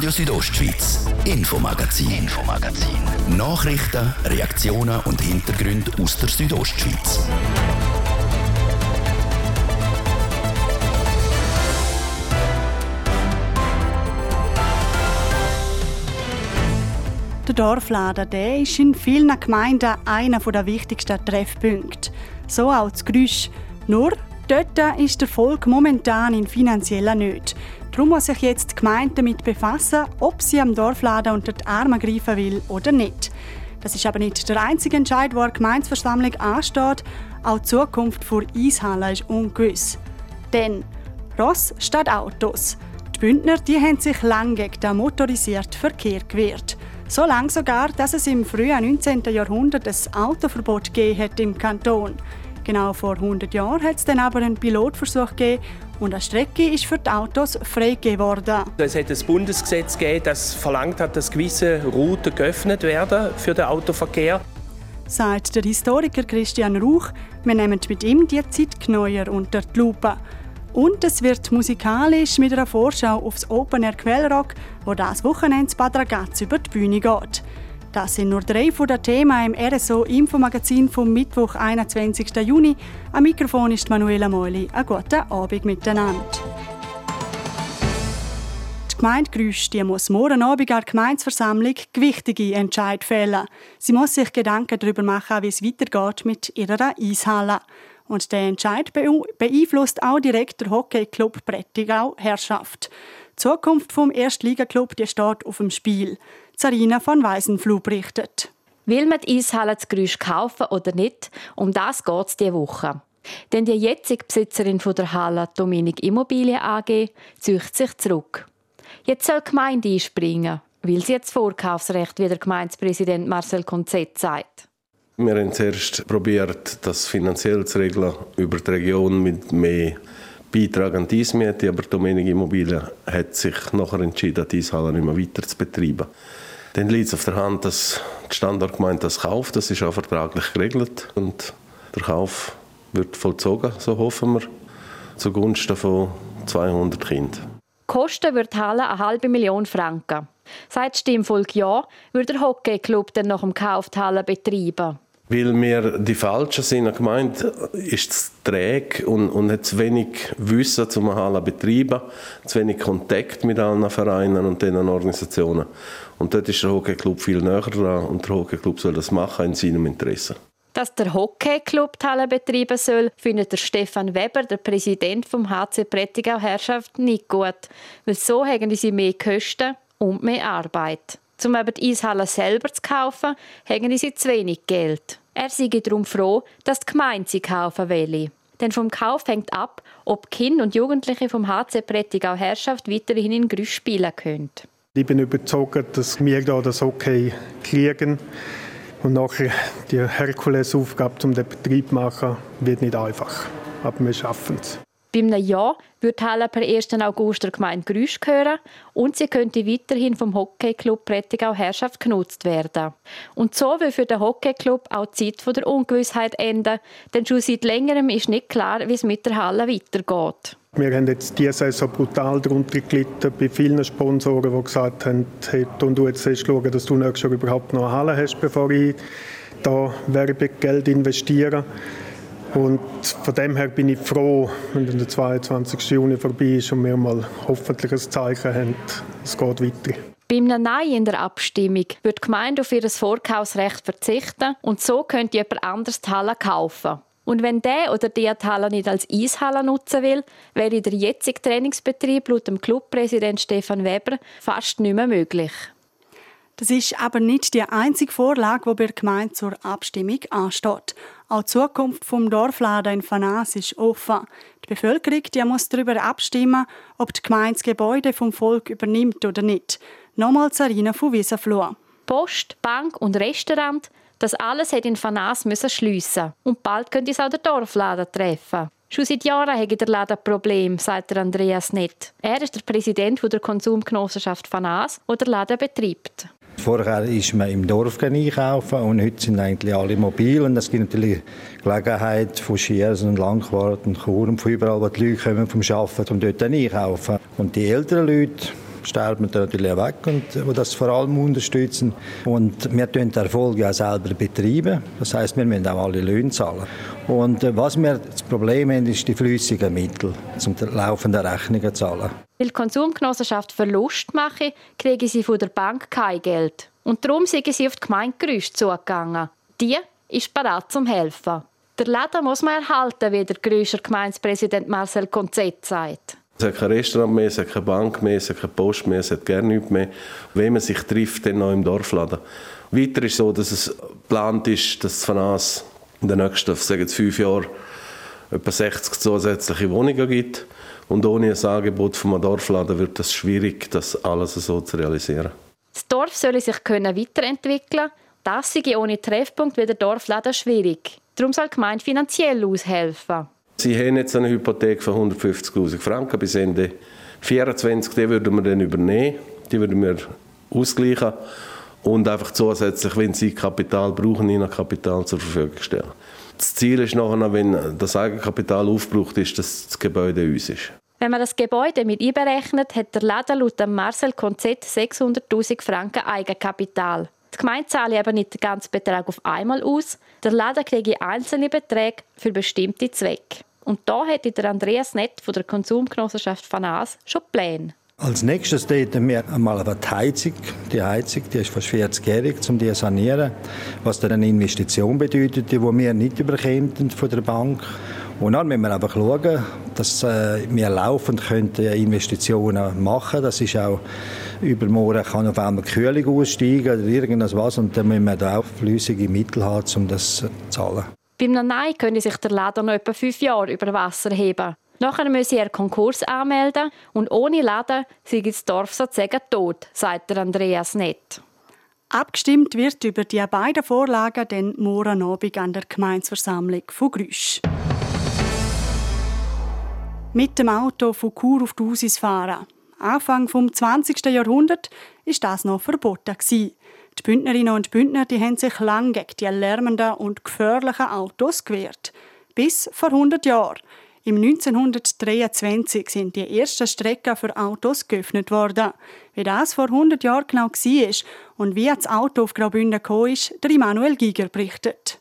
Radio Südostschweiz, Infomagazin, Infomagazin. Nachrichten, Reaktionen und Hintergründe aus der Südostschweiz. Der Dorfladen der ist in vielen Gemeinden einer der wichtigsten Treffpunkte. So auch das Geräusch. Nur, dort ist der Volk momentan in finanzieller Not. Darum muss sich jetzt die Gemeinde damit befassen, ob sie am Dorfladen unter die Arme greifen will oder nicht. Das ist aber nicht der einzige Entscheid, der Gemeinsversammlung ansteht. Auch die Zukunft der Eishalle ist ungewiss. Denn Ross statt Autos. Die Bündner die haben sich lange gegen den motorisierten Verkehr gewehrt. So lange sogar, dass es im frühen 19. Jahrhundert ein Autoverbot gegeben hat im Kanton. Genau vor 100 Jahren hat es dann aber einen Pilotversuch gegeben und eine Strecke ist für die Autos freigegeben worden. Es hat ein Bundesgesetz gegeben, das verlangt hat, dass gewisse Routen geöffnet werden für den Autoverkehr. Sagt der Historiker Christian Rauch, wir nehmen mit ihm die Zeit genauer unter die Lupe. Und es wird musikalisch mit einer Vorschau aufs Open Air Quellrock, wo das Wochenende Bad Ragaz über die Bühne geht. Das sind nur drei von den Themen im RSO Infomagazin vom Mittwoch, 21. Juni. Am Mikrofon ist Manuela Meuli. Einen guten Abend miteinander. Die Gemeinde Grüsch die muss morgen Abend an der Gemeinsversammlung gewichtige Entscheid fällen. Sie muss sich Gedanken darüber machen, wie es weitergeht mit ihrer Eishalle. Und der Entscheid beeinflusst auch direkt der Hockeyclub Prättigau Herrschaft. Die Zukunft vom Erstligaklub steht auf dem Spiel. Sarina von Weisenfluh berichtet. Will man die Eishalle zu Grüsch kaufen oder nicht? Um das geht es diese Woche. Denn die jetzige Besitzerin der Halle, Dominik Immobilien AG, zieht sich zurück. Jetzt soll die Gemeinde einspringen, weil sie jetzt Vorkaufsrecht, wie der Gemeindepräsident Marcel Konzett sagt. Wir haben zuerst probiert, das finanziell zu regeln über die Region mit mehr Beitrag an die Eismiete, aber Dominik Immobilien hat sich nachher entschieden, die Eishalle nicht mehr weiter zu betreiben. Dann liegt es auf der Hand, dass die Standortgemeinde das kauft. Das ist auch vertraglich geregelt und der Kauf wird vollzogen, so hoffen wir, zugunsten von 200 Kindern. Kosten wird die Halle eine halbe Million Franken. Seit Stimmvolk Ja wird der Hockeyclub dann nach dem Kauf die Halle betreiben. Weil wir die Falschen sind, gemeint, ist es träge und, und hat zu wenig Wissen zum Halle betreiben, zu wenig Kontakt mit allen Vereinen und diesen Organisationen. Und dort ist der Hockeyclub viel näher dran und der Hockeyclub soll das machen in seinem Interesse. Dass der Hockeyclub die Halle betreiben soll, findet der Stefan Weber, der Präsident vom HC Prättigau Herrschaft, nicht gut. Weil so haben sie mehr Kosten und mehr Arbeit. Um aber die Eishalle selber zu kaufen, haben sie zu wenig Geld. Er sei darum froh, dass die Gemeinde sie kaufen will. Denn vom Kauf hängt ab, ob Kinder und Jugendliche vom HC Prättigau Herrschaft weiterhin in Grüsch spielen können. Ich bin überzeugt, dass wir da das Hockey kriegen. Und nachher die Herkulesaufgabe, um den Betrieb zu machen, wird nicht einfach. Aber wir schaffen es. Beim Ja wird die Halle per 1. August der Gemeinde Grüsch gehören und sie könnte weiterhin vom Hockeyclub Prättigau Herrschaft genutzt werden. Und so will für den Hockeyclub auch die Zeit der Ungewissheit enden, denn schon seit längerem ist nicht klar, wie es mit der Halle weitergeht. Wir haben jetzt diese Saison brutal darunter gelitten bei vielen Sponsoren, die gesagt haben, hey, du jetzt schauen, dass du nächstes Jahr überhaupt noch eine Halle hast, bevor ich da Werbegeld investiere. Und von dem her bin ich froh, wenn der 22. Juni vorbei ist und wir mal hoffentlich ein Zeichen haben, es geht weiter. Beim Nein in der Abstimmung wird die Gemeinde auf ihr Vorkaufsrecht verzichten und so könnte jemand anders die Halle kaufen. Und wenn der oder die die Halle nicht als Eishalle nutzen will, wäre der jetzige Trainingsbetrieb laut dem Clubpräsident Stefan Weber fast nicht mehr möglich. Das ist aber nicht die einzige Vorlage, die bei der Gemeinde zur Abstimmung ansteht. Auch die Zukunft vom Dorfladen in Fanas ist offen. Die Bevölkerung die muss darüber abstimmen, ob die Gemeinde das Gebäude vom Volk übernimmt oder nicht. Nochmal Sarina von Wiesenfloh. Post, Bank und Restaurant, das alles hat in Fanas müssen schliessen. Und bald könnte es auch der Dorfladen treffen. Schon seit Jahren hat der Laden ein Problem, sagt Andreas Nett. Er ist der Präsident der Konsumgenossenschaft Fanas, die der Laden betreibt. Vorher ist man im Dorf einkaufen und heute sind eigentlich alle mobil und es gibt natürlich Gelegenheit von Schiers und Langquart und Chur und von überall, wo die Leute kommen vom Arbeiten, um dort einkaufen. Und die älteren Leute, man natürlich weg und wo das vor allem unterstützen. Und wir tun den Erfolg ja selber betreiben. Das heißt, wir müssen auch alle Löhne zahlen. Und äh, was wir das Problem haben, ist die flüssigen Mittel, um die laufenden Rechnungen zu zahlen. Weil die Konsumgenossenschaft Verlust mache, kriegen sie von der Bank kein Geld. Und darum sind sie auf die Gemeindegerüste zugegangen. Die ist bereit zum Helfen. Der Laden muss man erhalten, wie der Grüscher Gemeindepräsident Marcel Konzett sagt. Es hat kein Restaurant mehr, es hat keine Bank mehr, es hat keine Post mehr, es hat gar nichts mehr. Wenn man sich trifft, dann noch im Dorfladen. Weiter ist es so, dass es geplant ist, dass uns in den nächsten, sagen jetzt fünf Jahren, etwa 60 zusätzliche Wohnungen gibt. Und ohne ein Angebot vom Dorfladen wird es schwierig, das alles so zu realisieren. Das Dorf soll sich können weiterentwickeln Das sei ohne Treffpunkt wie der Dorfladen schwierig. Darum soll die Gemeinde finanziell aushelfen. Sie haben jetzt eine Hypothek von 150'000 Franken bis Ende 2024. Die würden wir dann übernehmen. Die würden wir ausgleichen und einfach zusätzlich, wenn Sie Kapital brauchen, Ihnen Kapital zur Verfügung stellen. Das Ziel ist nachher, wenn das Eigenkapital aufgebraucht ist, dass das Gebäude uns ist. Wenn man das Gebäude mit einberechnet, hat der Laden laut Marcel Konzett 600.000 Franken Eigenkapital. Die Gemeinde zahle aber nicht den ganzen Betrag auf einmal aus. Der Laden kriege einzelne Beträge für bestimmte Zwecke. Und da hätte der Andreas Nett von der Konsumgenossenschaft Fanas schon Pläne. Als nächstes täten wir einmal die Heizung. Die Heizung die ist fast 40-jährig, um die zu sanieren. Was dann eine Investition bedeutet, die wir nicht überkämen von der Bank. Und dann müssen wir einfach schauen, dass äh, wir laufend Investitionen machen können. Das ist auch übermorgen kann auf einmal Kühlung aussteigen oder irgendwas. Und dann müssen wir da auch flüssige Mittel haben, um das zu zahlen. Beim Nein könnte sich der Laden noch etwa fünf Jahre über Wasser heben. Nachher müsse er Konkurs anmelden und ohne Laden sei das Dorf sozusagen tot, sagt Andreas Nett. Abgestimmt wird über die beiden Vorlagen den morgen Abend an der Gemeinsversammlung von Grüsch. Mit dem Auto von Chur auf die fahren. Anfang vom 20. Jahrhundert ist das noch verboten Die Bündnerinnen und Bündner die haben sich lange gegen die lärmenden und gefährlichen Autos gewehrt. Bis vor 100 Jahren. Im 1923 sind die ersten Strecken für Autos geöffnet worden. Wie das vor 100 Jahren genau war und wie das Auto auf Graubünden gekommen ist, der Immanuel Giger berichtet.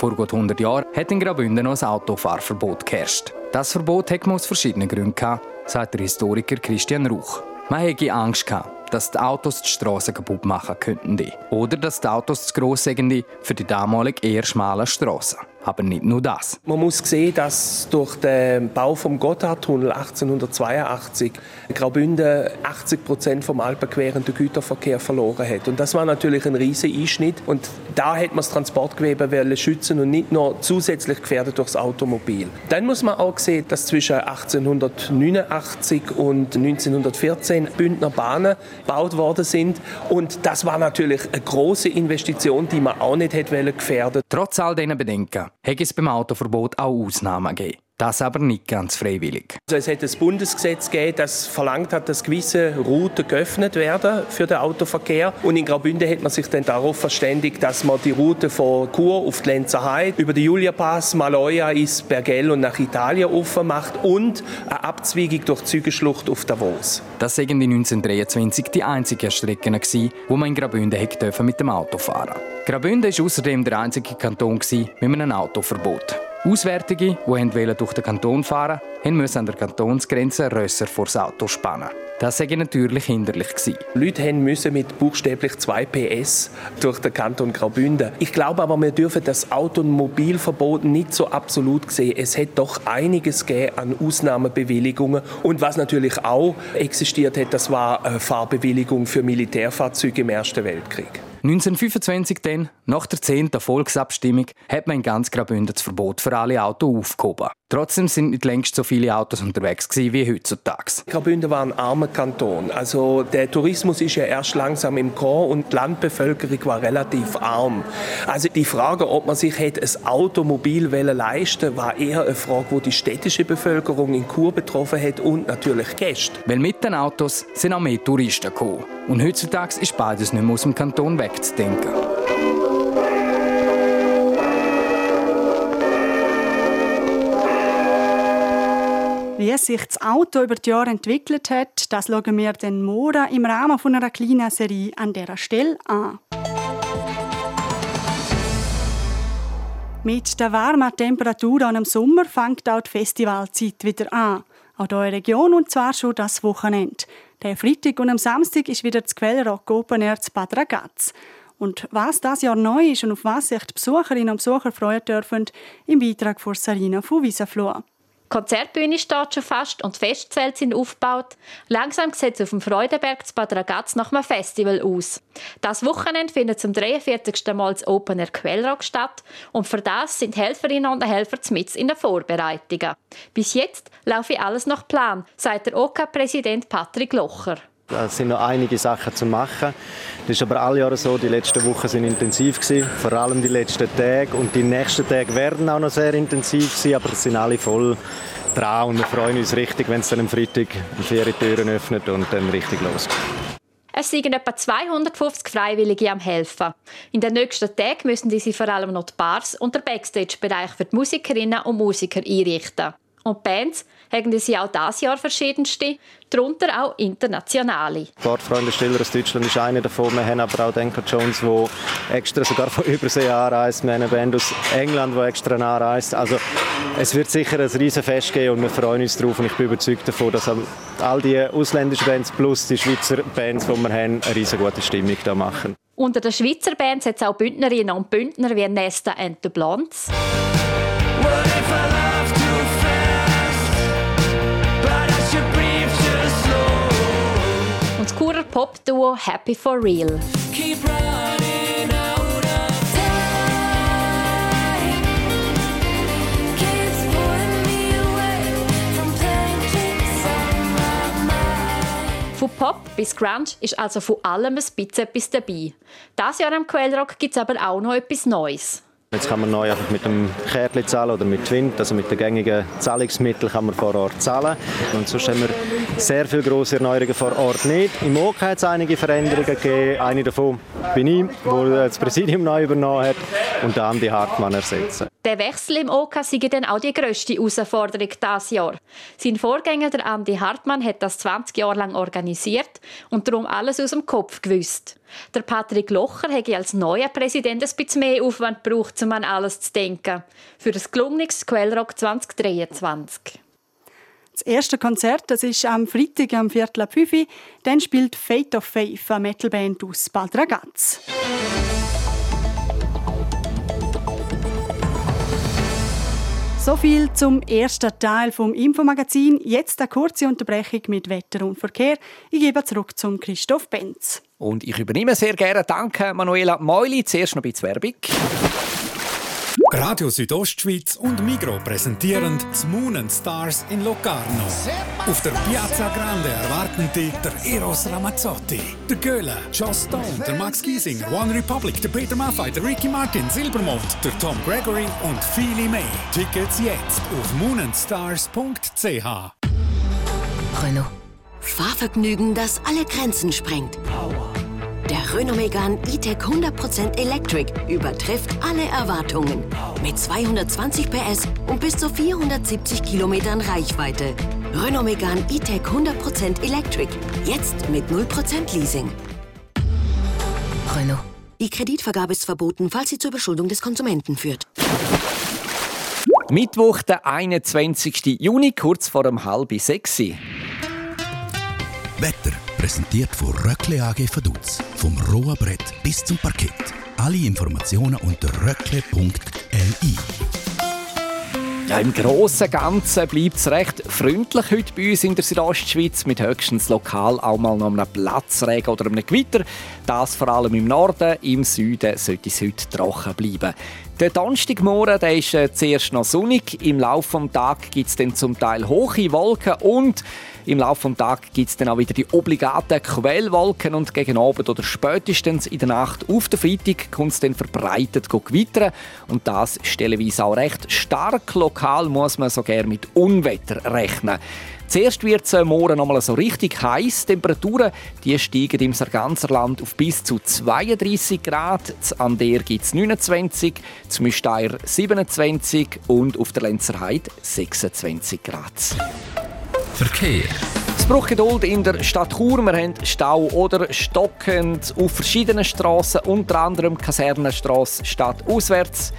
Vor gut 100 Jahren hat in Graubünden noch ein Autofahrverbot geherrscht. Das Verbot hat man aus verschiedenen Gründen gehabt, sagt der Historiker Christian Ruch. Man hätte Angst gehabt, dass die Autos die Straßen kaputt machen könnten. Oder dass die Autos zu gross sind für die damalig eher schmalen Straßen. Aber nicht nur das. Man muss sehen, dass durch den Bau vom Gotthardtunnel 1882 Graubünden 80 Prozent vom alpenquerenden Güterverkehr verloren hat. Und das war natürlich ein riesiger Einschnitt. Und da hätte man das Transportgewebe schützen und nicht nur zusätzlich gefährdet durchs Automobil. Dann muss man auch sehen, dass zwischen 1889 und 1914 Bündner Bahnen gebaut worden sind. Und das war natürlich eine große Investition, die man auch nicht hätte gefährden. Trotz all diesen Bedenken hätte es beim Autoverbot auch Ausnahmen gegeben. Das aber nicht ganz freiwillig. Also es hat ein Bundesgesetz gegeben, das verlangt hat, dass gewisse Routen geöffnet werden für den Autoverkehr. Und in Graubünden hat man sich dann darauf verständigt, dass man die Route von Chur auf die Lenzerheide über den Juliapass, Maloja, ins Bergell und nach Italien offen macht und eine Abzweigung durch die Zügelschlucht auf Davos. Das waren in 1923 die einzigen Strecken, wo man in Graubünden mit dem Auto fahren durfte. Graubünden war außerdem der einzige Kanton mit einem Autoverbot. Auswärtige, die durch den Kanton fahren wollten, mussten an der Kantonsgrenze Rösser vor das Auto spannen. Das sei natürlich hinderlich. Leute müssen mit buchstäblich 2 PS durch den Kanton Graubünden. Ich glaube aber, wir dürfen das Automobilverbot nicht so absolut sehen. Es hat doch einiges an Ausnahmebewilligungen. Und was natürlich auch existiert hat, das war eine Fahrbewilligung für Militärfahrzeuge im Ersten Weltkrieg. 1925 dann, nach der 10. Volksabstimmung, hat man in ganz Graubünden das Verbot für alle Autos aufgehoben. Trotzdem sind nicht längst so viele Autos unterwegs wie heutzutage. Graubünden war ein armer Kanton. Also der Tourismus ist ja erst langsam im Chor und die Landbevölkerung war relativ arm. Also die Frage, ob man sich hätte ein Automobil leisten war eher eine Frage, wo die städtische Bevölkerung in Chur betroffen hat und natürlich Gäste. Weil mit den Autos sind auch mehr Touristen gekommen. Und heutzutage ist beides nicht mehr aus dem Kanton wegzudenken. Sich das Auto über die Jahre entwickelt hat, das schauen wir den morgen im Rahmen von einer kleinen Serie an dieser Stelle an. Mit der warmen Temperatur an im Sommer fängt auch die Festivalzeit wieder an. Auch hier in der Region und zwar schon das Wochenende. Der Freitag und am Samstag ist wieder das Quellrock Open Air zu Bad Ragaz. Und was das Jahr neu ist und auf was sich die Besucherinnen und Besucher freuen dürfen, im Beitrag von Sarina von Wiesenfloh. Konzertbühne steht schon fast und die Festzelte sind aufgebaut. Langsam sieht es auf dem Freudenberg zu Bad Ragaz nach einem Festival aus. Das Wochenende findet zum 43. Mal das Open Air Quellrock statt und für das sind Helferinnen und Helfer mit in den Vorbereitungen. Bis jetzt laufe alles nach Plan, sagt der OK-Präsident Patrick Locher. Es sind noch einige Sachen zu machen. Das ist aber alle Jahre so. Die letzten Wochen sind intensiv gewesen, vor allem die letzten Tage. Und die nächsten Tage werden auch noch sehr intensiv sein, aber es sind alle voll dran und wir freuen uns richtig, wenn es dann am Freitag die Ferientüren öffnet und dann richtig losgeht. Es sind etwa 250 Freiwillige am Helfen. In den nächsten Tagen müssen diese vor allem noch die Bars und der Backstage-Bereich für die Musikerinnen und Musiker einrichten. Und Bands haben sie auch dieses Jahr verschiedenste, darunter auch internationale. Sportfreunde Stiller aus Deutschland ist einer davon. Wir haben aber auch Denker Jones, der extra sogar von Übersee anreist. Wir haben eine Band aus England, die extra anreist. Also es wird sicher ein riesen Fest geben und wir freuen uns darauf. Und ich bin überzeugt davon, dass all die ausländischen Bands plus die Schweizer Bands, die wir haben, eine riesen gute Stimmung da machen. Unter den Schweizer Bands hat es auch Bündnerinnen und Bündner wie Nesta and the Blondes. Pop-Duo Happy for Real. Von Pop bis Grunge ist also von allem ein bisschen etwas dabei. Dieses Jahr am Quellrock gibt es aber auch noch etwas Neues. Jetzt kann man neu einfach mit dem Kärtchen zahlen oder mit Twint, also mit den gängigen Zahlungsmitteln kann man vor Ort zahlen. Und sonst haben wir sehr viele grosse Erneuerungen vor Ort nicht. Im OK hat es einige Veränderungen gegeben. Eine davon bin ich, der das Präsidium neu übernommen hat und dann die Hartmann ersetzen. Der Wechsel im OK sei dann auch die grösste Herausforderung dieses Jahr. Sein Vorgänger, der Andi Hartmann, hat das 20 Jahre lang organisiert und darum alles aus dem Kopf gewusst. Der Patrick Locher hätte als neuer Präsident ein bisschen mehr Aufwand gebraucht, um an alles zu denken. Für das gelungenes Quellrock 2023. Das erste Konzert das ist am Freitag am Viertel ab 5 Dann spielt Fate of Faith, eine Metalband aus Bad Ragaz. So viel zum ersten Teil vom Infomagazin. Jetzt eine kurze Unterbrechung mit Wetter und Verkehr. Ich gebe zurück zum Christoph Benz. Und ich übernehme sehr gerne. Danke, Manuela Meuli. Zuerst noch ein bisschen Werbung. Radio Südostschweiz und Migro präsentieren das Moon and Stars in Locarno. Auf der Piazza Grande erwarten die der Eros Ramazzotti, der Göhle, Joss Stone, der Max Giesinger, One Republic, der Peter Maffay, der Ricky Martin, Silbermond, der Tom Gregory und viele mehr. Tickets jetzt auf moonandstars.ch. Renault. Fahrvergnügen, das alle Grenzen sprengt. Der Renault Megane E-Tech 100% Electric übertrifft alle Erwartungen. Mit 220 PS und bis zu 470 Kilometern Reichweite. Renault Megane E-Tech 100% Electric. Jetzt mit 0% Leasing. Renault. Die Kreditvergabe ist verboten, falls sie zur Überschuldung des Konsumenten führt. Mittwoch, der 21. Juni, kurz vor um halb sechs. Wetter präsentiert von Röckle AG Vaduz. Vom rohen Brett bis zum Parkett. Alle Informationen unter röckle.li. Ja, Im Großen und Ganzen bleibt es recht freundlich heute bei uns in der Südostschweiz, mit höchstens lokal auch mal noch einem Platzregen oder einem Gewitter. Das vor allem im Norden, im Süden sollte es heute trocken bleiben. Der Donnerstagmorgen der ist äh, zuerst noch sonnig. Im Laufe des Tages gibt es dann zum Teil hohe Wolken und im Laufe des Tages gibt es dann auch wieder die obligaten Quellwolken und gegen Abend oder spätestens in der Nacht auf den Freitag kommt es dann verbreitet gewittern und das stellenweise auch recht stark. Lokal muss man so gerne mit Unwetter rechnen. Zuerst wird es morgen noch mal so richtig heiß. Temperaturen die steigen im ganzen Land auf bis zu 32 Grad. Zu Ander gibt es 29, zu Müsteier 27 und auf der Lenzerheide 26 Grad. Verkehr. Es braucht Geduld in der Stadt Chur. Wir haben Stau oder stockend auf verschiedenen Straßen, unter anderem Kasernenstraße stadtauswärts.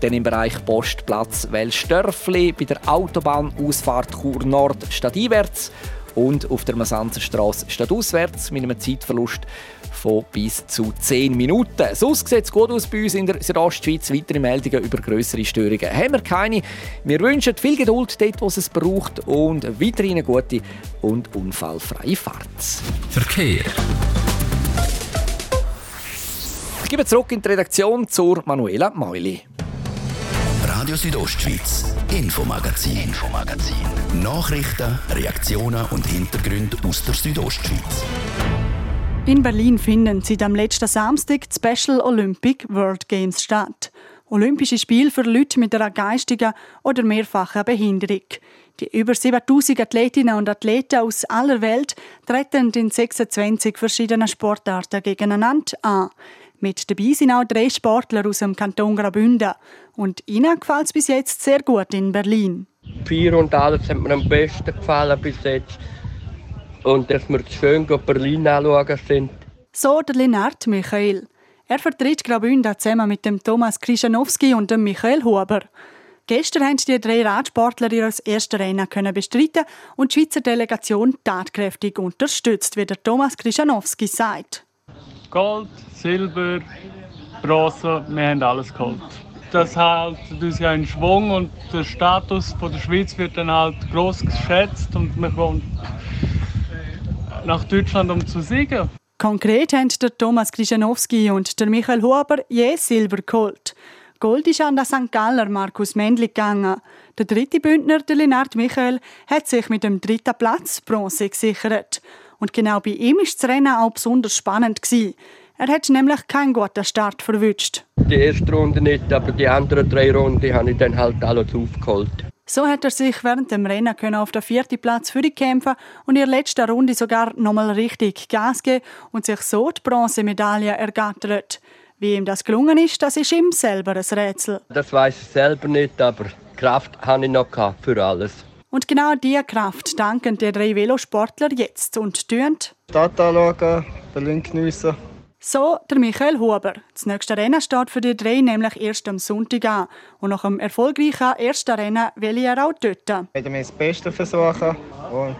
Dann im Bereich Postplatz Wellstörfli, bei der Autobahnausfahrt Chur Nord stadteinwärts und auf der Masanzerstraße stadtauswärts mit einem Zeitverlust von bis zu 10 Minuten. Sonst sieht es gut aus bei uns in der Südostschweiz. Weitere Meldungen über größere Störungen haben wir keine. Wir wünschen viel Geduld dort, wo es braucht und weiterhin eine gute und unfallfreie Fahrt. Verkehr. Ich gebe zurück in die Redaktion zur Manuela Meuli. Radio Südostschweiz, Infomagazin, Infomagazin. Nachrichten, Reaktionen und Hintergründe aus der Südostschweiz. In Berlin finden seit am letzten Samstag die Special Olympic World Games statt. Olympische Spiele für Leute mit einer geistigen oder mehrfachen Behinderung. Die über 7000 Athletinnen und Athleten aus aller Welt treten in 26 verschiedenen Sportarten gegeneinander an. Mit dabei sind auch drei Sportler aus dem Kanton Graubünden. Und ihnen gefällt es bis jetzt sehr gut in Berlin. Vier und alles hat mir am besten gefallen bis jetzt und dass wir schön Berlin anschauen sind. So der Lennart Michael. Er vertritt Graubünden zusammen mit dem Thomas Krischanowski und dem Michael Huber. Gestern haben die drei Radsportler ihr erstes Rennen können bestreiten und die Schweizer Delegation tatkräftig unterstützt, wie der Thomas Krischanowski sagt. Gold, Silber, Bronze, wir haben alles geholt. Das hält uns ja in Schwung und der Status der Schweiz wird dann halt gross geschätzt und man kommt nach Deutschland, um zu siegen. Konkret haben der Thomas Krischanowski und der Michael Huber je Silber geholt. Gold ist an den St. Galler Markus Mendli gegangen. Der dritte Bündner, der Lennart Michael, hat sich mit dem dritten Platz Bronze gesichert. Und genau bei ihm ist das Rennen auch besonders spannend gewesen. Er hat nämlich keinen guten Start verwünscht. Die erste Runde nicht, aber die anderen drei Runden habe ich dann halt alles aufgeholt. So hat er sich während dem Rennen können auf den vierten Platz für die kämpfen und in der letzten Runde sogar nochmal richtig Gas geben und sich so die Bronzemedaille ergattert. Wie ihm das gelungen ist, das ist ihm selber ein Rätsel. Das weiß ich selber nicht, aber Kraft habe ich noch für alles. Und genau diese Kraft danken die drei Velosportler jetzt und tun Stadt anschauen, Berlin geniessen so der Michael Huber. Das nächste Rennen steht für die drei nämlich erst am Sonntag an. Und nach dem erfolgreichen ersten Rennen will er auch dort. Ich werde mir das Beste versuchen und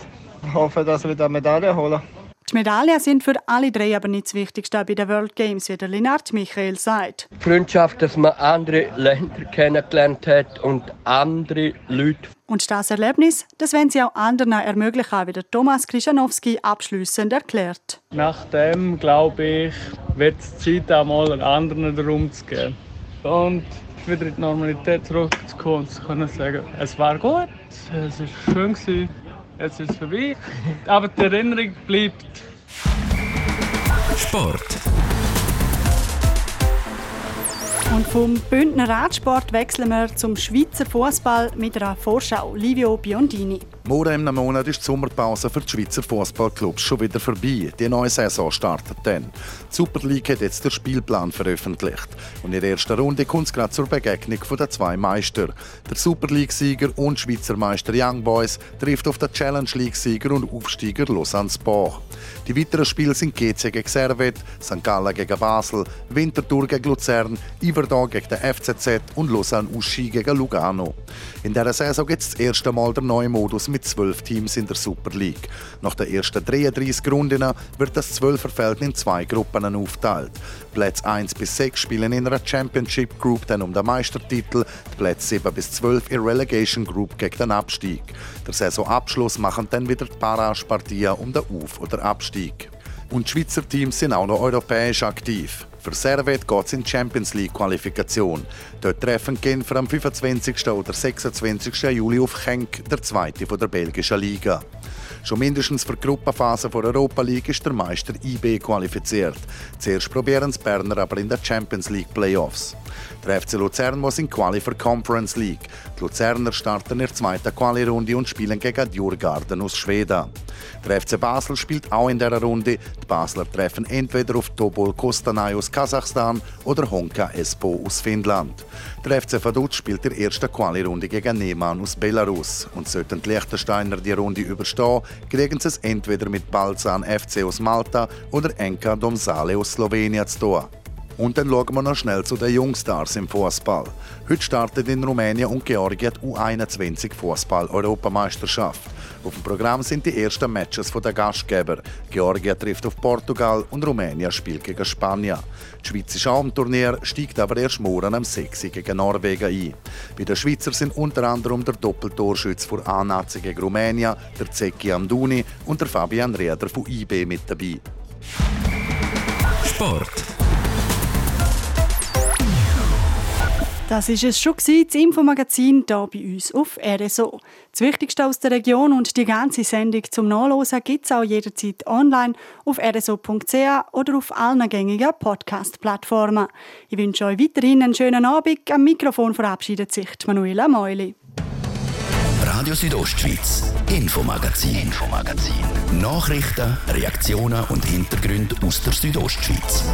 hoffe, dass wir die Medaille holen. Die Medaillen sind für alle drei aber nicht das Wichtigste bei den World Games, wie der Linard Michael sagt. Die Freundschaft, dass man andere Länder kennengelernt hat und andere Leute. Und das Erlebnis, das wollen sie auch anderen ermöglichen, wie der Thomas Krischanowski abschließend erklärt. Nachdem, glaube ich, wird es Zeit, einmal anderen Raum zu geben. Und wieder in die Normalität zurückzukommen und zu können sagen, es war gut, es war schön, gewesen, jetzt ist es vorbei. Aber die Erinnerung bleibt. Sport. Und vom Bündner Radsport wechseln wir zum Schweizer Fußball mit einer Vorschau. Livio Biondini. Morgen einem Monat ist die Sommerpause für die Schweizer Fußballclubs schon wieder vorbei. Die neue Saison startet dann. Die Super League hat jetzt den Spielplan veröffentlicht. Und in der ersten Runde kommt es gerade zur Begegnung der zwei Meister. Der Super League-Sieger und Schweizer Meister Young Boys trifft auf den Challenge League-Sieger und Aufsteiger Lausanne Sport. Die weiteren Spiele sind GC gegen Servet, St. Gallen gegen Basel, Winterthur gegen Luzern, Iverdon gegen den FCZ und Lausanne Uschi gegen Lugano. In dieser Saison gibt es das erste Mal den neuen Modus mit zwölf Teams in der Super League. Nach den ersten 33 Runden wird das Zwölferfeld in zwei Gruppen aufgeteilt. Plätze 1 bis 6 spielen in einer Championship Group dann um den Meistertitel, die Plätze 7 bis 12 in Relegation Group gegen den Abstieg. Der Saisonabschluss machen dann wieder die Barragepartien um den Auf- oder Abstieg. Und die Schweizer Teams sind auch noch europäisch aktiv. Für Servet geht es in die Champions League Qualifikation. Dort treffen Genfer am 25. oder 26. Juli auf Genk, der zweite der belgischen Liga. Schon mindestens für die Gruppenphase der Europa League ist der Meister IB qualifiziert. Zuerst probieren es Berner aber in der Champions League Playoffs. Der FC Luzern muss in Quali für Conference League. Die Luzerner starten in der zweiten Quali-Runde und spielen gegen Djurgarden aus Schweden. Der FC Basel spielt auch in dieser Runde. Die Basler treffen entweder auf Tobol Kostanay aus Kasachstan oder Honka Espoo aus Finnland. Der FC Vaduz spielt die erste Quali-Runde gegen Neman aus Belarus. Und sollten die Liechtensteiner die Runde überstehen, kriegen sie es entweder mit Balzan FC aus Malta oder Enka Domsale aus Slowenien zu tun. Und dann schauen wir noch schnell zu den Jungstars im Fußball. Heute startet in Rumänien und Georgien die U21 Fußball-Europameisterschaft. Auf dem Programm sind die ersten Matches der Gastgeber. Georgien trifft auf Portugal und Rumänien spielt gegen Spanien. Die Schweiz ist auch im Turnier, steigt aber erst morgen am 6 gegen Norwegen ein. Bei den Schweizer sind unter anderem der Doppeltorschütz für A-Nazi gegen Rumänien, der Zeki Amduni und der Fabian Rieder von IB mit dabei. Sport. Das ist es schon gewesen, das Infomagazin hier bei uns auf RSO. Das Wichtigste aus der Region und die ganze Sendung zum Nachlesen gibt es auch jederzeit online auf rso.ch oder auf allen gängigen Podcast-Plattformen. Ich wünsche euch weiterhin einen schönen Abend. Am Mikrofon verabschiedet sich Manuela Meuli. Radio Südostschweiz, Infomagazin, Infomagazin. Nachrichten, Reaktionen und Hintergründe aus der Südostschweiz.